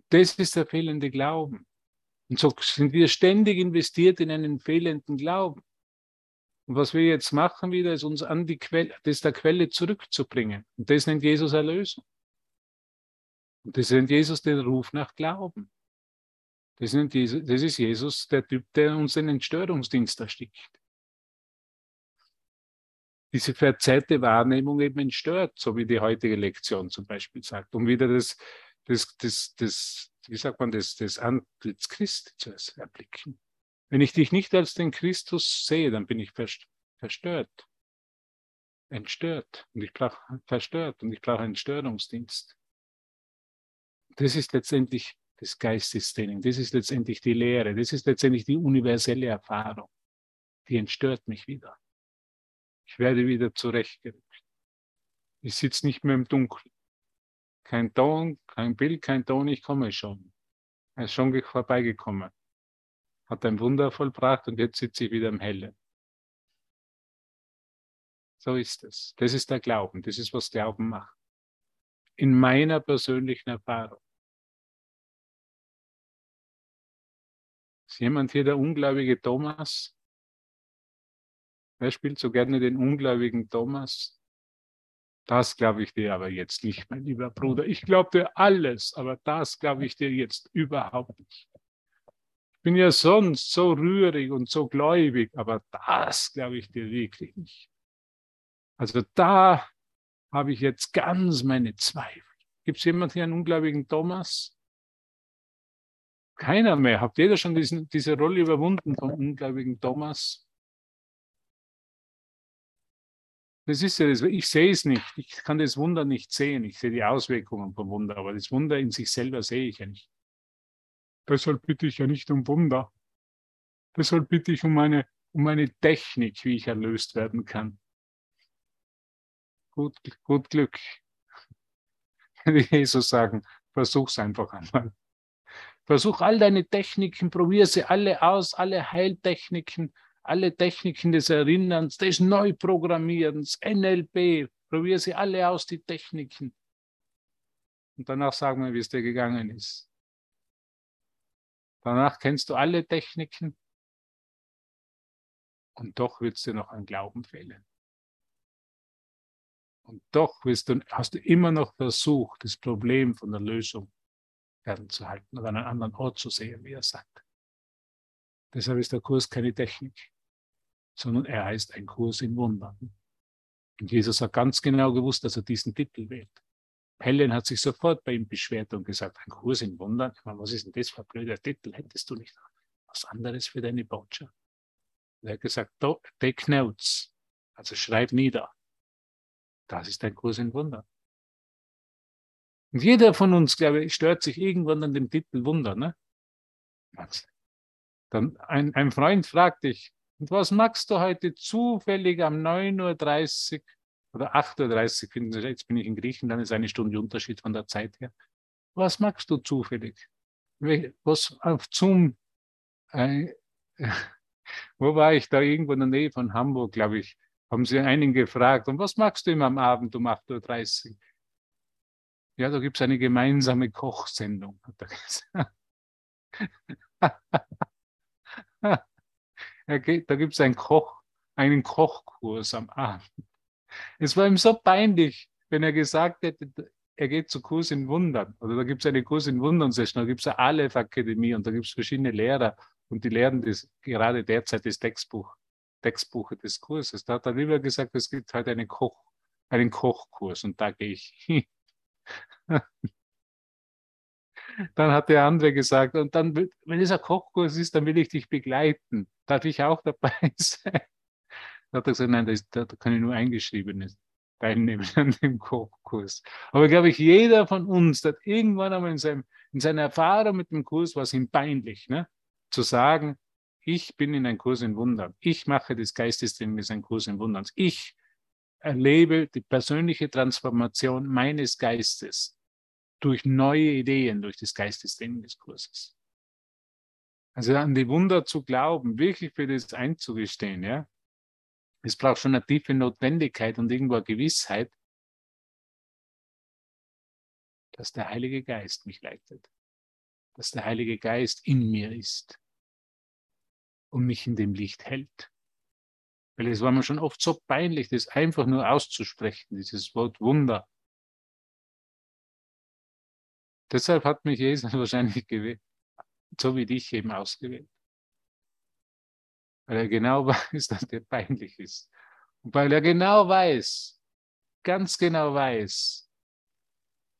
Das ist der fehlende Glauben. Und so sind wir ständig investiert in einen fehlenden Glauben. Und was wir jetzt machen wieder, ist uns an die Quelle, das der Quelle zurückzubringen. Und das nennt Jesus Erlösung. Und das nennt Jesus den Ruf nach Glauben. Das, nennt Jesus, das ist Jesus, der Typ, der uns den Entstörungsdienst erstickt diese verzerrte Wahrnehmung eben entstört, so wie die heutige Lektion zum Beispiel sagt, um wieder das, das, das, das wie sagt man, das, das Antlitz Christi zu erblicken. Wenn ich dich nicht als den Christus sehe, dann bin ich verstört, entstört und ich brauche verstört und ich brauche einen Störungsdienst. Das ist letztendlich das Geistestraining, das ist letztendlich die Lehre, das ist letztendlich die universelle Erfahrung. Die entstört mich wieder. Ich werde wieder zurechtgerückt. Ich sitze nicht mehr im Dunkeln. Kein Ton, kein Bild, kein Ton, ich komme schon. Er ist schon vorbeigekommen. Hat ein Wunder vollbracht und jetzt sitze ich wieder im Hellen. So ist es. Das ist der Glauben. Das ist, was Glauben macht. In meiner persönlichen Erfahrung. Ist jemand hier der ungläubige Thomas? Wer spielt so gerne den ungläubigen Thomas? Das glaube ich dir aber jetzt nicht, mein lieber Bruder. Ich glaube dir alles, aber das glaube ich dir jetzt überhaupt nicht. Ich bin ja sonst so rührig und so gläubig, aber das glaube ich dir wirklich nicht. Also da habe ich jetzt ganz meine Zweifel. Gibt es jemand hier einen ungläubigen Thomas? Keiner mehr. Habt jeder schon diesen, diese Rolle überwunden vom ungläubigen Thomas? Das ist ja das, ich sehe es nicht. Ich kann das Wunder nicht sehen. Ich sehe die Auswirkungen vom Wunder, aber das Wunder in sich selber sehe ich ja nicht. Deshalb bitte ich ja nicht um Wunder. Deshalb bitte ich um eine, um eine Technik, wie ich erlöst werden kann. Gut, gut Glück. Jesus sagen, versuch's einfach einmal. Versuch all deine Techniken, probier sie alle aus, alle Heiltechniken, alle Techniken des Erinnerns, des Neuprogrammierens, NLP, probier sie alle aus, die Techniken. Und danach sagen wir, wie es dir gegangen ist. Danach kennst du alle Techniken und doch wird es dir noch an Glauben fehlen. Und doch du, hast du immer noch versucht, das Problem von der Lösung fernzuhalten oder an einen anderen Ort zu sehen, wie er sagt. Deshalb ist der Kurs keine Technik sondern er heißt ein Kurs in Wundern. Und Jesus hat ganz genau gewusst, dass er diesen Titel wählt. Helen hat sich sofort bei ihm beschwert und gesagt, ein Kurs in Wundern, ich meine, was ist denn das für ein blöder Titel? Hättest du nicht was anderes für deine Botschaft? Und er hat gesagt, take notes, also schreib nieder. Das ist ein Kurs in Wundern. Und jeder von uns, glaube ich, stört sich irgendwann an dem Titel Wunder. Ne? Dann ein, ein Freund fragt dich, und was magst du heute zufällig am 9.30 Uhr oder 8.30 Uhr, jetzt bin ich in Griechenland, ist eine Stunde Unterschied von der Zeit her. Was magst du zufällig? Was auf Zoom, äh, wo war ich da irgendwo in der Nähe von Hamburg, glaube ich, haben sie einen gefragt, und was magst du immer am Abend um 8.30 Uhr? Ja, da gibt es eine gemeinsame Kochsendung, hat er gesagt. Da gibt es einen Koch, einen Kochkurs am Abend. Es war ihm so peinlich, wenn er gesagt hätte, er geht zu Kurs in Wundern. Oder da gibt es eine Kurs in Wundern Session, da gibt es eine Aleph Akademie und da gibt es verschiedene Lehrer und die lehren das gerade derzeit das Textbuch, Textbuch des Kurses. Da hat er lieber gesagt, es gibt halt eine Koch, einen Kochkurs und da gehe ich hin. Dann hat der andere gesagt, und dann, wenn es ein Kochkurs ist, dann will ich dich begleiten. Darf ich auch dabei sein? Da hat er gesagt, nein, da, da kann ich nur Eingeschriebenes teilnehmen an dem Kochkurs. Aber glaube ich, jeder von uns hat irgendwann einmal in, seinem, in seiner Erfahrung mit dem Kurs was ihm peinlich, ne? zu sagen, ich bin in einem Kurs in Wundern. Ich mache das Geistestraining ist ein Kurs in Wundern. Ich erlebe die persönliche Transformation meines Geistes durch neue Ideen, durch das Geistesdenken des Kurses. Also an die Wunder zu glauben, wirklich für das einzugestehen, ja. Es braucht schon eine tiefe Notwendigkeit und irgendwo eine Gewissheit, dass der Heilige Geist mich leitet, dass der Heilige Geist in mir ist und mich in dem Licht hält. Weil es war mir schon oft so peinlich, das einfach nur auszusprechen, dieses Wort Wunder. Deshalb hat mich Jesus wahrscheinlich gewählt, so wie dich eben ausgewählt. Weil er genau weiß, dass der peinlich ist. Und weil er genau weiß, ganz genau weiß,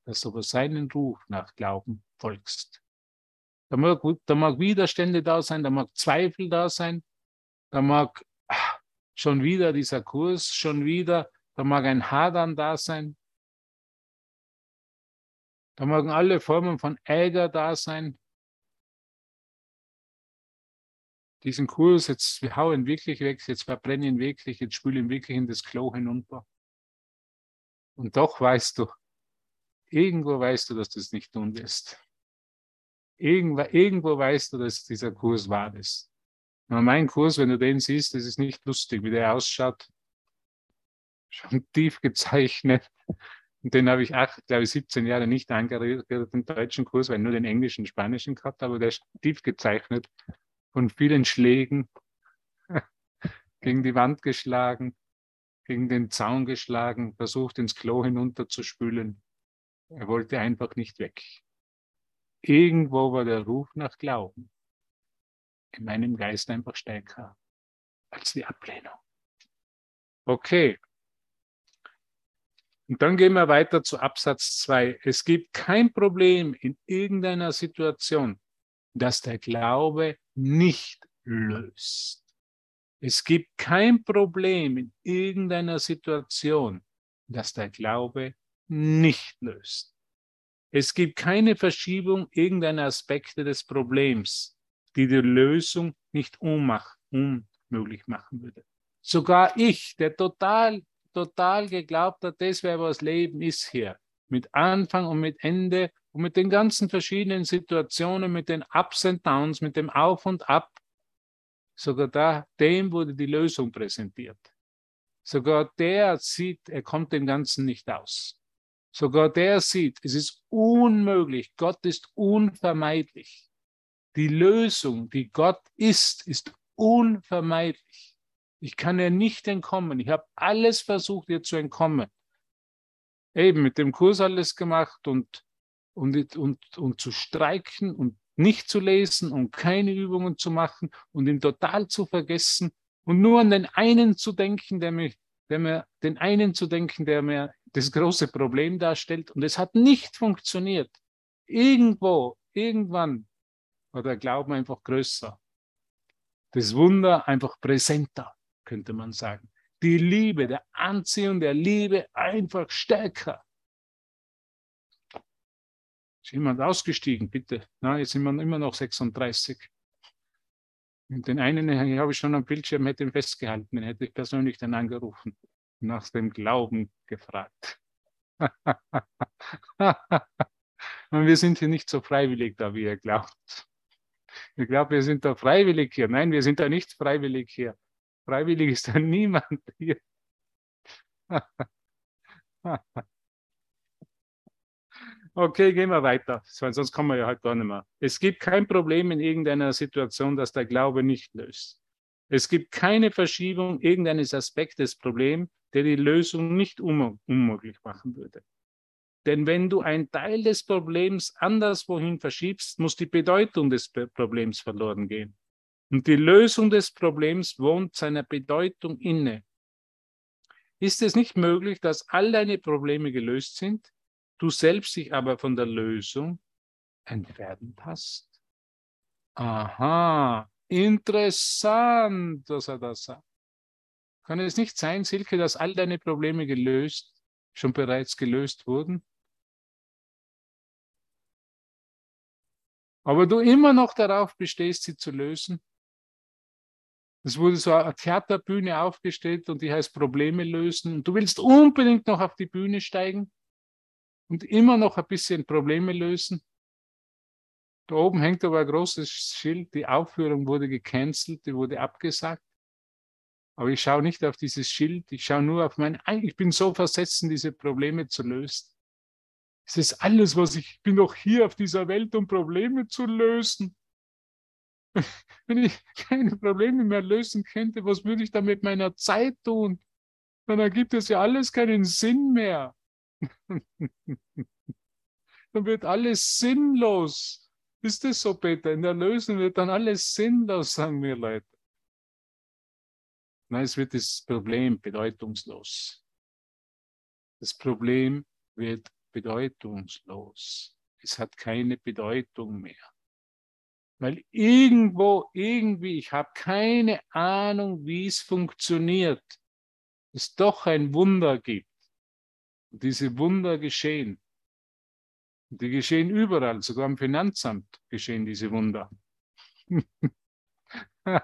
dass du über seinen Ruf nach Glauben folgst. Da mag, da mag Widerstände da sein, da mag Zweifel da sein, da mag ah, schon wieder dieser Kurs, schon wieder, da mag ein Hadern da sein, da mögen alle Formen von Ärger da sein. Diesen Kurs, jetzt wir hauen wirklich weg, jetzt verbrennen wirklich, jetzt spülen wirklich in das Klo hinunter. Und doch weißt du, irgendwo weißt du, dass du es nicht tun wirst. Irgendwo, irgendwo weißt du, dass dieser Kurs wahr ist. Und mein Kurs, wenn du den siehst, das ist nicht lustig, wie der ausschaut. Schon tief gezeichnet. Und den habe ich acht, glaube ich, 17 Jahre nicht angerührt, den deutschen Kurs, weil nur den englischen spanischen gehabt habe. Der ist tief gezeichnet von vielen Schlägen gegen die Wand geschlagen, gegen den Zaun geschlagen, versucht ins Klo hinunterzuspülen. Er wollte einfach nicht weg. Irgendwo war der Ruf nach Glauben in meinem Geist einfach stärker als die Ablehnung. Okay. Und dann gehen wir weiter zu Absatz 2. Es gibt kein Problem in irgendeiner Situation, das der Glaube nicht löst. Es gibt kein Problem in irgendeiner Situation, das der Glaube nicht löst. Es gibt keine Verschiebung irgendeiner Aspekte des Problems, die die Lösung nicht unmöglich machen würde. Sogar ich, der total, total geglaubt hat, das wäre was Leben ist hier, mit Anfang und mit Ende und mit den ganzen verschiedenen Situationen, mit den Ups und Downs, mit dem Auf und Ab, sogar da, dem wurde die Lösung präsentiert. Sogar der sieht, er kommt dem Ganzen nicht aus. Sogar der sieht, es ist unmöglich, Gott ist unvermeidlich. Die Lösung, die Gott ist, ist unvermeidlich. Ich kann ihr nicht entkommen. Ich habe alles versucht, ihr zu entkommen. Eben mit dem Kurs alles gemacht und, und, und, und zu streiken und nicht zu lesen und keine Übungen zu machen und ihn total zu vergessen und nur an den einen zu denken, der mir, der mir, den einen zu denken, der mir das große Problem darstellt. Und es hat nicht funktioniert. Irgendwo, irgendwann war der Glauben einfach größer. Das Wunder einfach präsenter, könnte man sagen. Die Liebe, der Anziehung der Liebe einfach stärker. Ist jemand ausgestiegen, bitte? Na, jetzt sind wir immer noch 36. Und den einen habe ich schon am Bildschirm, hätte ihn festgehalten, den hätte ich persönlich dann angerufen, nach dem Glauben gefragt. Und wir sind hier nicht so freiwillig da, wie ihr glaubt. Ich glaube, wir sind da freiwillig hier. Nein, wir sind da nicht freiwillig hier. Freiwillig ist da niemand hier. Okay, gehen wir weiter, sonst kommen wir ja halt gar nicht mehr. Es gibt kein Problem in irgendeiner Situation, das der Glaube nicht löst. Es gibt keine Verschiebung irgendeines Aspekts des Problems, der die Lösung nicht unmöglich machen würde. Denn wenn du einen Teil des Problems anderswohin verschiebst, muss die Bedeutung des Problems verloren gehen. Und die Lösung des Problems wohnt seiner Bedeutung inne. Ist es nicht möglich, dass all deine Probleme gelöst sind, du selbst dich aber von der Lösung entfernt hast? Aha, interessant, dass er das sagt. Kann es nicht sein, Silke, dass all deine Probleme gelöst, schon bereits gelöst wurden? aber du immer noch darauf bestehst, sie zu lösen. Es wurde so eine Theaterbühne aufgestellt und die heißt Probleme lösen. Und du willst unbedingt noch auf die Bühne steigen und immer noch ein bisschen Probleme lösen. Da oben hängt aber ein großes Schild, die Aufführung wurde gecancelt, die wurde abgesagt. Aber ich schaue nicht auf dieses Schild, ich schaue nur auf mein, ich bin so versessen, diese Probleme zu lösen. Es ist alles, was ich, ich bin doch hier auf dieser Welt, um Probleme zu lösen. Wenn ich keine Probleme mehr lösen könnte, was würde ich dann mit meiner Zeit tun? Dann ergibt es ja alles keinen Sinn mehr. dann wird alles sinnlos. Ist das so, Peter? In der Lösung wird dann alles sinnlos, sagen wir Leute. Nein, es wird das Problem bedeutungslos. Das Problem wird bedeutungslos. Es hat keine Bedeutung mehr. Weil irgendwo, irgendwie, ich habe keine Ahnung, wie es funktioniert, es doch ein Wunder gibt. Und diese Wunder geschehen. Und die geschehen überall, sogar im Finanzamt geschehen diese Wunder. wir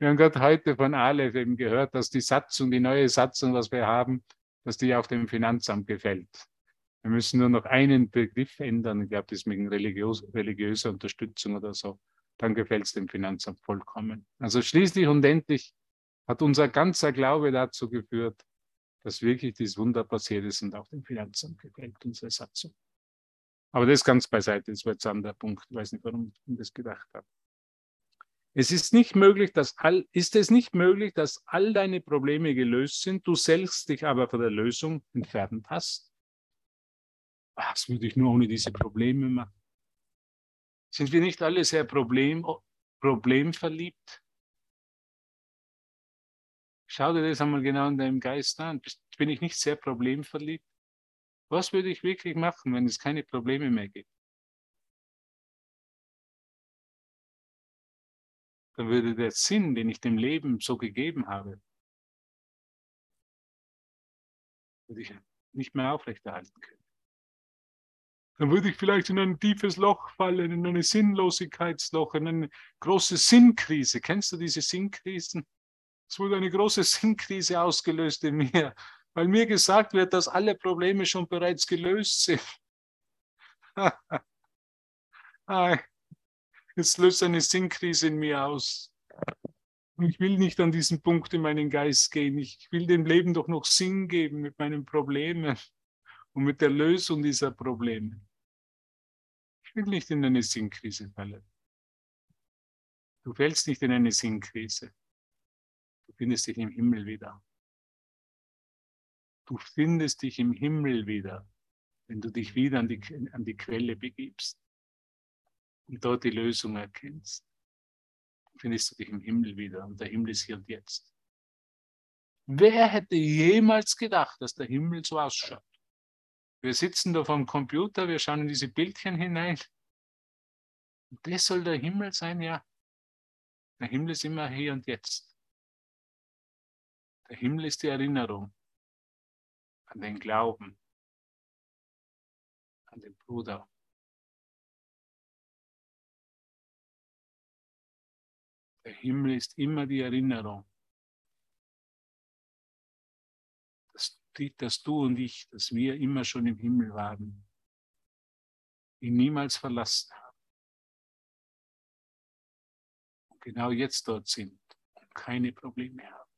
haben gerade heute von Aleph eben gehört, dass die Satzung, die neue Satzung, was wir haben, dass die auf dem Finanzamt gefällt. Wir müssen nur noch einen Begriff ändern. Ich glaube, das mit religiös, religiöser Unterstützung oder so. Dann gefällt es dem Finanzamt vollkommen. Also schließlich und endlich hat unser ganzer Glaube dazu geführt, dass wirklich dieses Wunder passiert ist und auch dem Finanzamt gefällt, unsere Satzung. Aber das ganz beiseite, das war jetzt ein anderer Punkt. Ich weiß nicht, warum ich das gedacht habe. Es ist nicht möglich, dass all, ist es nicht möglich, dass all deine Probleme gelöst sind, du selbst dich aber von der Lösung entfernt hast? Was würde ich nur ohne diese Probleme machen? Sind wir nicht alle sehr problem, problemverliebt? Schau dir das einmal genau in deinem Geist an. Bin ich nicht sehr problemverliebt? Was würde ich wirklich machen, wenn es keine Probleme mehr gibt? Dann würde der Sinn, den ich dem Leben so gegeben habe, würde ich nicht mehr aufrechterhalten können. Dann würde ich vielleicht in ein tiefes Loch fallen, in eine Sinnlosigkeitsloch, in eine große Sinnkrise. Kennst du diese Sinnkrisen? Es wurde eine große Sinnkrise ausgelöst in mir, weil mir gesagt wird, dass alle Probleme schon bereits gelöst sind. Es löst eine Sinnkrise in mir aus. Und ich will nicht an diesen Punkt in meinen Geist gehen. Ich will dem Leben doch noch Sinn geben mit meinen Problemen und mit der Lösung dieser Probleme. Will nicht in eine Sinnkrise fallen. Du fällst nicht in eine Sinnkrise. Du findest dich im Himmel wieder. Du findest dich im Himmel wieder, wenn du dich wieder an die, an die Quelle begibst und dort die Lösung erkennst. Findest du dich im Himmel wieder und der Himmel ist hier und jetzt. Wer hätte jemals gedacht, dass der Himmel so ausschaut? Wir sitzen da vom Computer, wir schauen in diese Bildchen hinein. Und das soll der Himmel sein, ja. Der Himmel ist immer hier und jetzt. Der Himmel ist die Erinnerung an den Glauben, an den Bruder. Der Himmel ist immer die Erinnerung, dass, du und ich, dass wir immer schon im Himmel waren, ihn niemals verlassen haben. Und genau jetzt dort sind und keine Probleme haben.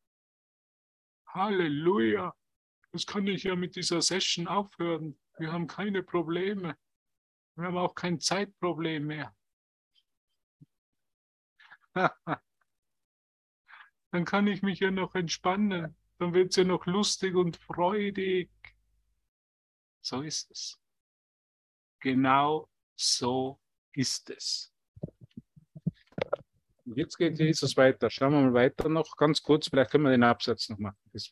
Halleluja. Das kann ich ja mit dieser Session aufhören. Wir haben keine Probleme. Wir haben auch kein Zeitproblem mehr. Dann kann ich mich ja noch entspannen. Dann wird es ja noch lustig und freudig. So ist es. Genau so ist es. Und jetzt geht Jesus weiter. Schauen wir mal weiter noch ganz kurz. Vielleicht können wir den Absatz noch machen. Das.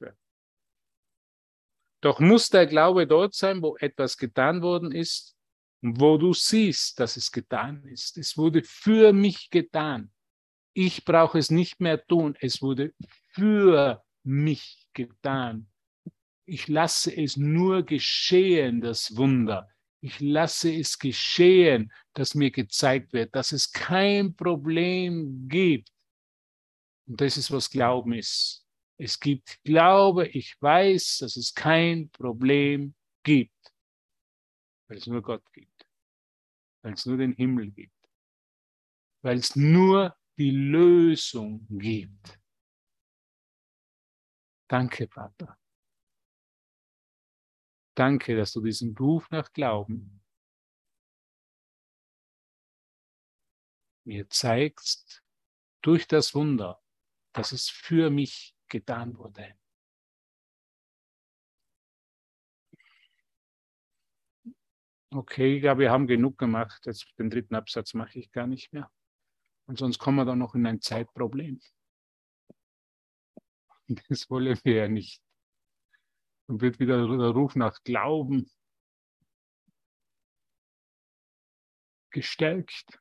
Doch muss der Glaube dort sein, wo etwas getan worden ist, wo du siehst, dass es getan ist. Es wurde für mich getan. Ich brauche es nicht mehr tun. Es wurde für mich getan. Ich lasse es nur geschehen, das Wunder. Ich lasse es geschehen, dass mir gezeigt wird, dass es kein Problem gibt. Und das ist, was Glauben ist. Es gibt Glaube, ich weiß, dass es kein Problem gibt, weil es nur Gott gibt, weil es nur den Himmel gibt, weil es nur die Lösung gibt. Danke, Vater. Danke, dass du diesen Ruf nach Glauben mir zeigst durch das Wunder, dass es für mich getan wurde. Okay, ich glaube, wir haben genug gemacht. Jetzt den dritten Absatz mache ich gar nicht mehr. Und sonst kommen wir dann noch in ein Zeitproblem. Das wollen wir ja nicht und wird wieder der Ruf nach Glauben gestärkt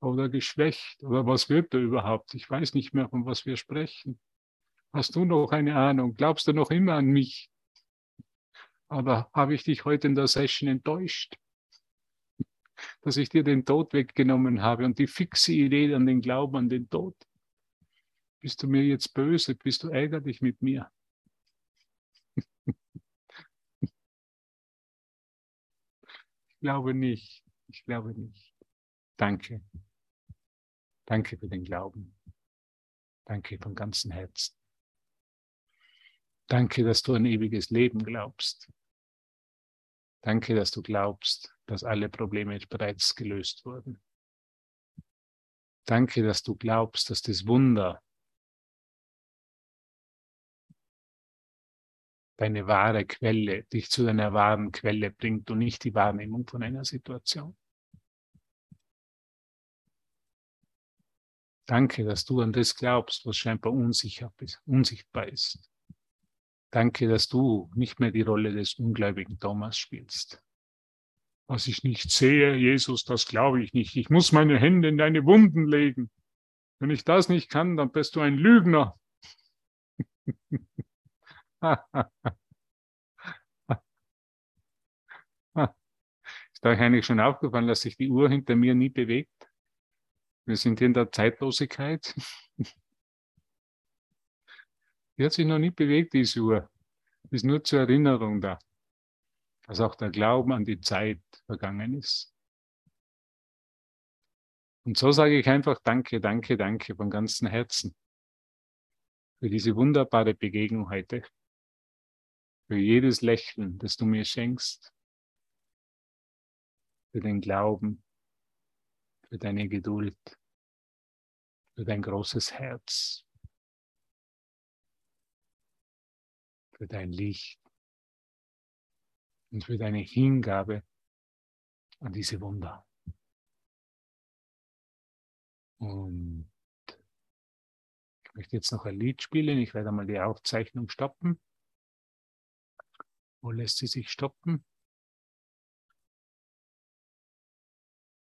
oder geschwächt oder was wird da überhaupt? Ich weiß nicht mehr, von was wir sprechen. Hast du noch eine Ahnung? Glaubst du noch immer an mich? Aber habe ich dich heute in der Session enttäuscht? Dass ich dir den Tod weggenommen habe und die fixe Idee an den Glauben an den Tod. Bist du mir jetzt böse? Bist du ärgerlich mit mir? Ich glaube nicht. Ich glaube nicht. Danke. Danke für den Glauben. Danke von ganzem Herzen. Danke, dass du ein ewiges Leben glaubst. Danke, dass du glaubst, dass alle Probleme bereits gelöst wurden. Danke, dass du glaubst, dass das Wunder deine wahre Quelle, dich zu deiner wahren Quelle bringt und nicht die Wahrnehmung von einer Situation. Danke, dass du an das glaubst, was scheinbar unsichtbar ist. Danke, dass du nicht mehr die Rolle des ungläubigen Thomas spielst. Was ich nicht sehe, Jesus, das glaube ich nicht. Ich muss meine Hände in deine Wunden legen. Wenn ich das nicht kann, dann bist du ein Lügner. Ist euch eigentlich schon aufgefallen, dass sich die Uhr hinter mir nie bewegt? Wir sind in der Zeitlosigkeit. Die hat sich noch nie bewegt, diese Uhr. Ist nur zur Erinnerung da, dass auch der Glauben an die Zeit vergangen ist. Und so sage ich einfach Danke, danke, danke von ganzem Herzen für diese wunderbare Begegnung heute für jedes Lächeln, das du mir schenkst, für den Glauben, für deine Geduld, für dein großes Herz, für dein Licht und für deine Hingabe an diese Wunder. Und ich möchte jetzt noch ein Lied spielen. Ich werde mal die Aufzeichnung stoppen. Wo lässt sie sich stoppen?